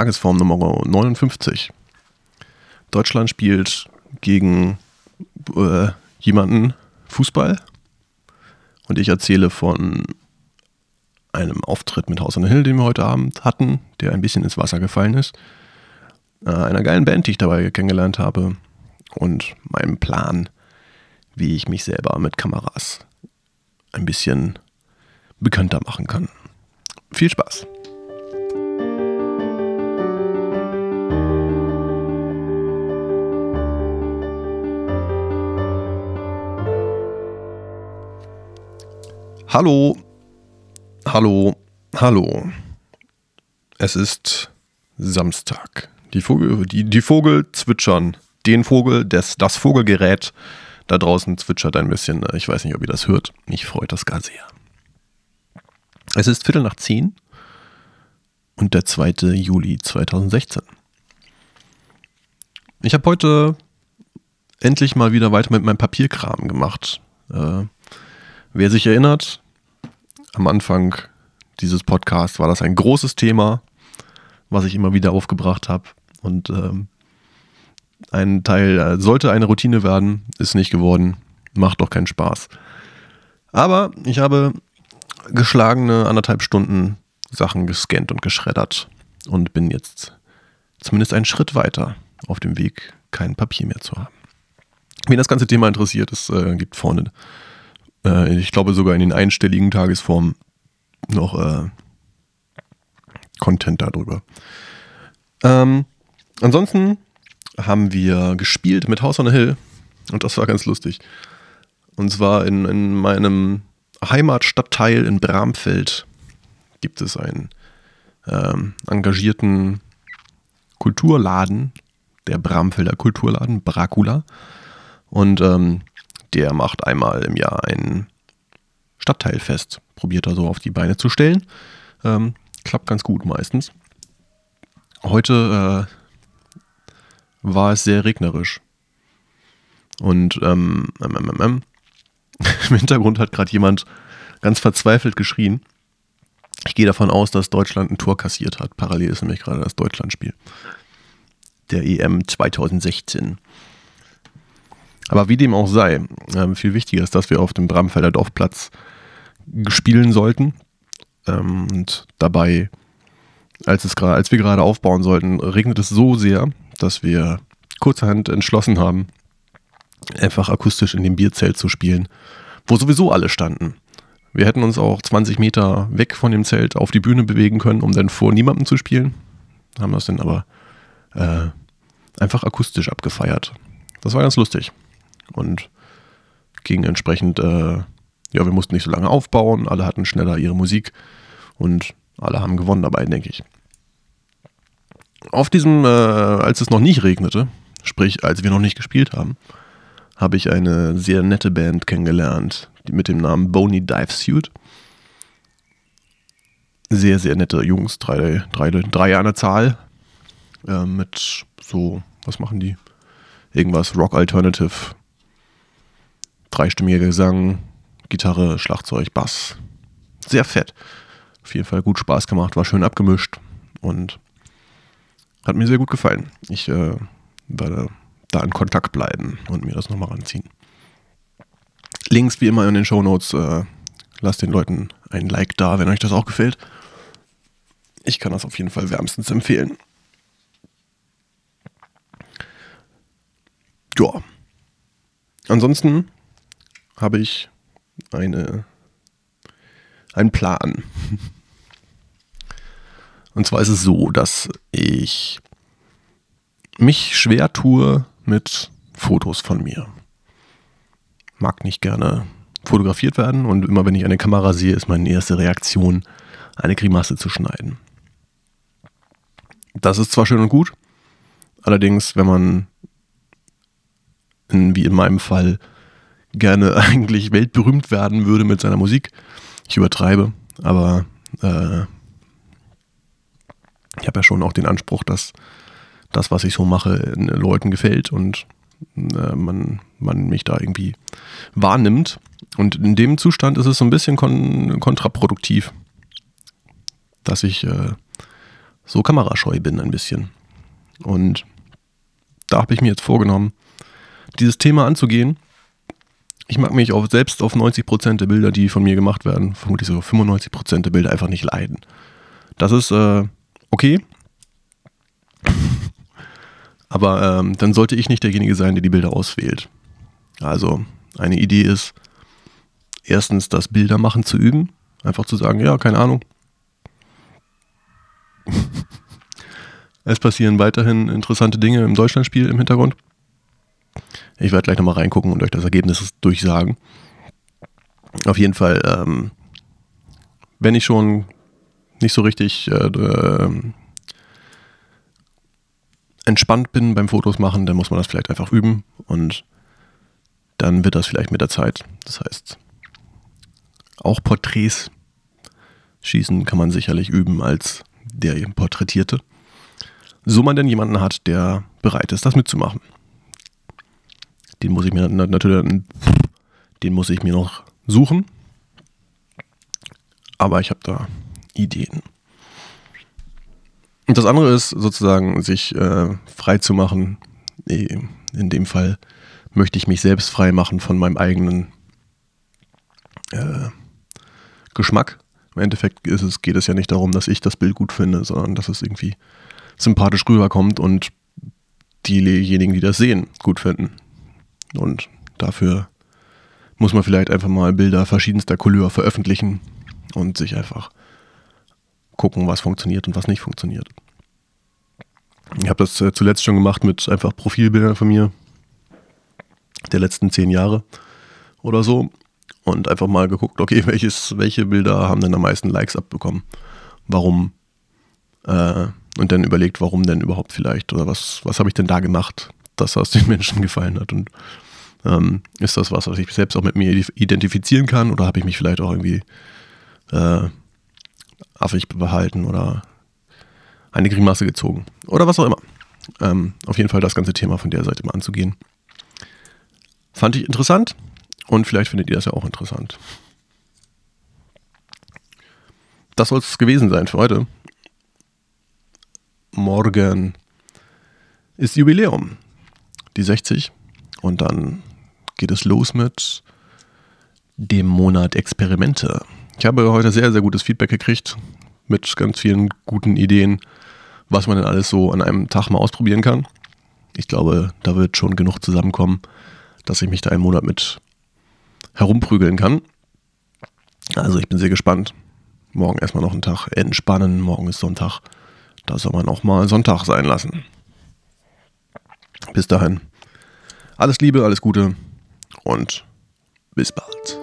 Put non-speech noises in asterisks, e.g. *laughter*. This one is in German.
Tagesform Nummer 59. Deutschland spielt gegen äh, jemanden Fußball und ich erzähle von einem Auftritt mit Haus an Hill, den wir heute Abend hatten, der ein bisschen ins Wasser gefallen ist, äh, einer geilen Band, die ich dabei kennengelernt habe und meinem Plan, wie ich mich selber mit Kameras ein bisschen bekannter machen kann. Viel Spaß! Hallo, hallo, hallo. Es ist Samstag. Die Vogel, die, die Vogel zwitschern. Den Vogel, das, das Vogelgerät da draußen zwitschert ein bisschen. Ich weiß nicht, ob ihr das hört. Mich freut das gar sehr. Es ist Viertel nach zehn und der 2. Juli 2016. Ich habe heute endlich mal wieder weiter mit meinem Papierkram gemacht. Äh, wer sich erinnert, am Anfang dieses Podcasts war das ein großes Thema, was ich immer wieder aufgebracht habe. Und ähm, ein Teil äh, sollte eine Routine werden, ist nicht geworden, macht doch keinen Spaß. Aber ich habe geschlagene anderthalb Stunden Sachen gescannt und geschreddert und bin jetzt zumindest einen Schritt weiter auf dem Weg, kein Papier mehr zu haben. Wen das ganze Thema interessiert, es äh, gibt vorne, äh, ich glaube sogar in den einstelligen Tagesformen noch äh, Content darüber. Ähm, ansonsten haben wir gespielt mit House on a Hill und das war ganz lustig. Und zwar in, in meinem Heimatstadtteil in Bramfeld gibt es einen ähm, engagierten Kulturladen, der Bramfelder Kulturladen, Bracula. Und ähm, der macht einmal im Jahr ein Stadtteilfest, probiert da so auf die Beine zu stellen. Ähm, klappt ganz gut meistens. Heute äh, war es sehr regnerisch. Und ähm, ähm, ähm, ähm, ähm *laughs* im Hintergrund hat gerade jemand ganz verzweifelt geschrien. Ich gehe davon aus, dass Deutschland ein Tor kassiert hat. Parallel ist nämlich gerade das Deutschlandspiel. Der EM 2016. Aber wie dem auch sei, äh, viel wichtiger ist, dass wir auf dem Bramfelder Dorfplatz spielen sollten. Ähm, und dabei, als, es als wir gerade aufbauen sollten, regnet es so sehr, dass wir kurzerhand entschlossen haben, einfach akustisch in dem Bierzelt zu spielen, wo sowieso alle standen. Wir hätten uns auch 20 Meter weg von dem Zelt auf die Bühne bewegen können, um dann vor niemandem zu spielen. Haben das dann aber äh, einfach akustisch abgefeiert. Das war ganz lustig. Und ging entsprechend, äh, ja, wir mussten nicht so lange aufbauen, alle hatten schneller ihre Musik und alle haben gewonnen dabei, denke ich. Auf diesem, äh, als es noch nicht regnete, sprich, als wir noch nicht gespielt haben, habe ich eine sehr nette Band kennengelernt, die mit dem Namen Boney Dive Suit. Sehr, sehr nette Jungs, drei, drei, drei an der Zahl. Äh, mit so, was machen die? Irgendwas Rock Alternative. Dreistimmiger Gesang, Gitarre, Schlagzeug, Bass. Sehr fett. Auf jeden Fall gut Spaß gemacht, war schön abgemischt und hat mir sehr gut gefallen. Ich äh, werde da in Kontakt bleiben und mir das nochmal ranziehen. Links wie immer in den Show Notes. Äh, lasst den Leuten ein Like da, wenn euch das auch gefällt. Ich kann das auf jeden Fall wärmstens empfehlen. Ja. Ansonsten habe ich eine, einen Plan. *laughs* Und zwar ist es so, dass ich mich schwer tue mit Fotos von mir. Mag nicht gerne fotografiert werden und immer wenn ich eine Kamera sehe, ist meine erste Reaktion, eine Grimasse zu schneiden. Das ist zwar schön und gut, allerdings, wenn man in, wie in meinem Fall gerne *laughs* eigentlich weltberühmt werden würde mit seiner Musik, ich übertreibe, aber äh, ich habe ja schon auch den Anspruch, dass das, was ich so mache, Leuten gefällt und äh, man, man mich da irgendwie wahrnimmt. Und in dem Zustand ist es so ein bisschen kon kontraproduktiv, dass ich äh, so kamerascheu bin ein bisschen. Und da habe ich mir jetzt vorgenommen, dieses Thema anzugehen. Ich mag mich auch selbst auf 90% der Bilder, die von mir gemacht werden, vermutlich sogar 95% der Bilder einfach nicht leiden. Das ist äh, okay. *laughs* Aber ähm, dann sollte ich nicht derjenige sein, der die Bilder auswählt. Also eine Idee ist, erstens das Bildermachen zu üben. Einfach zu sagen, ja, keine Ahnung. *laughs* es passieren weiterhin interessante Dinge im Deutschlandspiel im Hintergrund. Ich werde gleich nochmal reingucken und euch das Ergebnis durchsagen. Auf jeden Fall, ähm, wenn ich schon nicht so richtig äh, äh, entspannt bin beim Fotos machen, dann muss man das vielleicht einfach üben und dann wird das vielleicht mit der Zeit. Das heißt, auch Porträts schießen kann man sicherlich üben als der Porträtierte. So man denn jemanden hat, der bereit ist, das mitzumachen. Den muss ich mir natürlich, den muss ich mir noch suchen. Aber ich habe da Ideen. Und das andere ist sozusagen, sich äh, frei zu machen. In dem Fall möchte ich mich selbst frei machen von meinem eigenen äh, Geschmack. Im Endeffekt es, geht es ja nicht darum, dass ich das Bild gut finde, sondern dass es irgendwie sympathisch rüberkommt und diejenigen, die das sehen, gut finden. Und dafür muss man vielleicht einfach mal Bilder verschiedenster Couleur veröffentlichen und sich einfach gucken, was funktioniert und was nicht funktioniert. Ich habe das äh, zuletzt schon gemacht mit einfach Profilbildern von mir der letzten zehn Jahre oder so und einfach mal geguckt, okay, *laughs* welches, welche Bilder haben denn am meisten Likes abbekommen? Warum? Äh, und dann überlegt, warum denn überhaupt vielleicht oder was, was habe ich denn da gemacht, das den Menschen gefallen hat und ähm, ist das was, was ich selbst auch mit mir identifizieren kann oder habe ich mich vielleicht auch irgendwie äh, affig behalten oder eine Grimasse gezogen oder was auch immer. Ähm, auf jeden Fall das ganze Thema von der Seite mal anzugehen. Fand ich interessant und vielleicht findet ihr das ja auch interessant. Das soll es gewesen sein für heute. Morgen ist Jubiläum, die 60. Und dann geht es los mit dem Monat Experimente. Ich habe heute sehr, sehr gutes Feedback gekriegt mit ganz vielen guten Ideen, was man denn alles so an einem Tag mal ausprobieren kann. Ich glaube, da wird schon genug zusammenkommen, dass ich mich da einen Monat mit herumprügeln kann. Also ich bin sehr gespannt. Morgen erstmal noch einen Tag entspannen. Morgen ist Sonntag. Da soll man auch mal Sonntag sein lassen. Bis dahin. Alles Liebe, alles Gute und bis bald.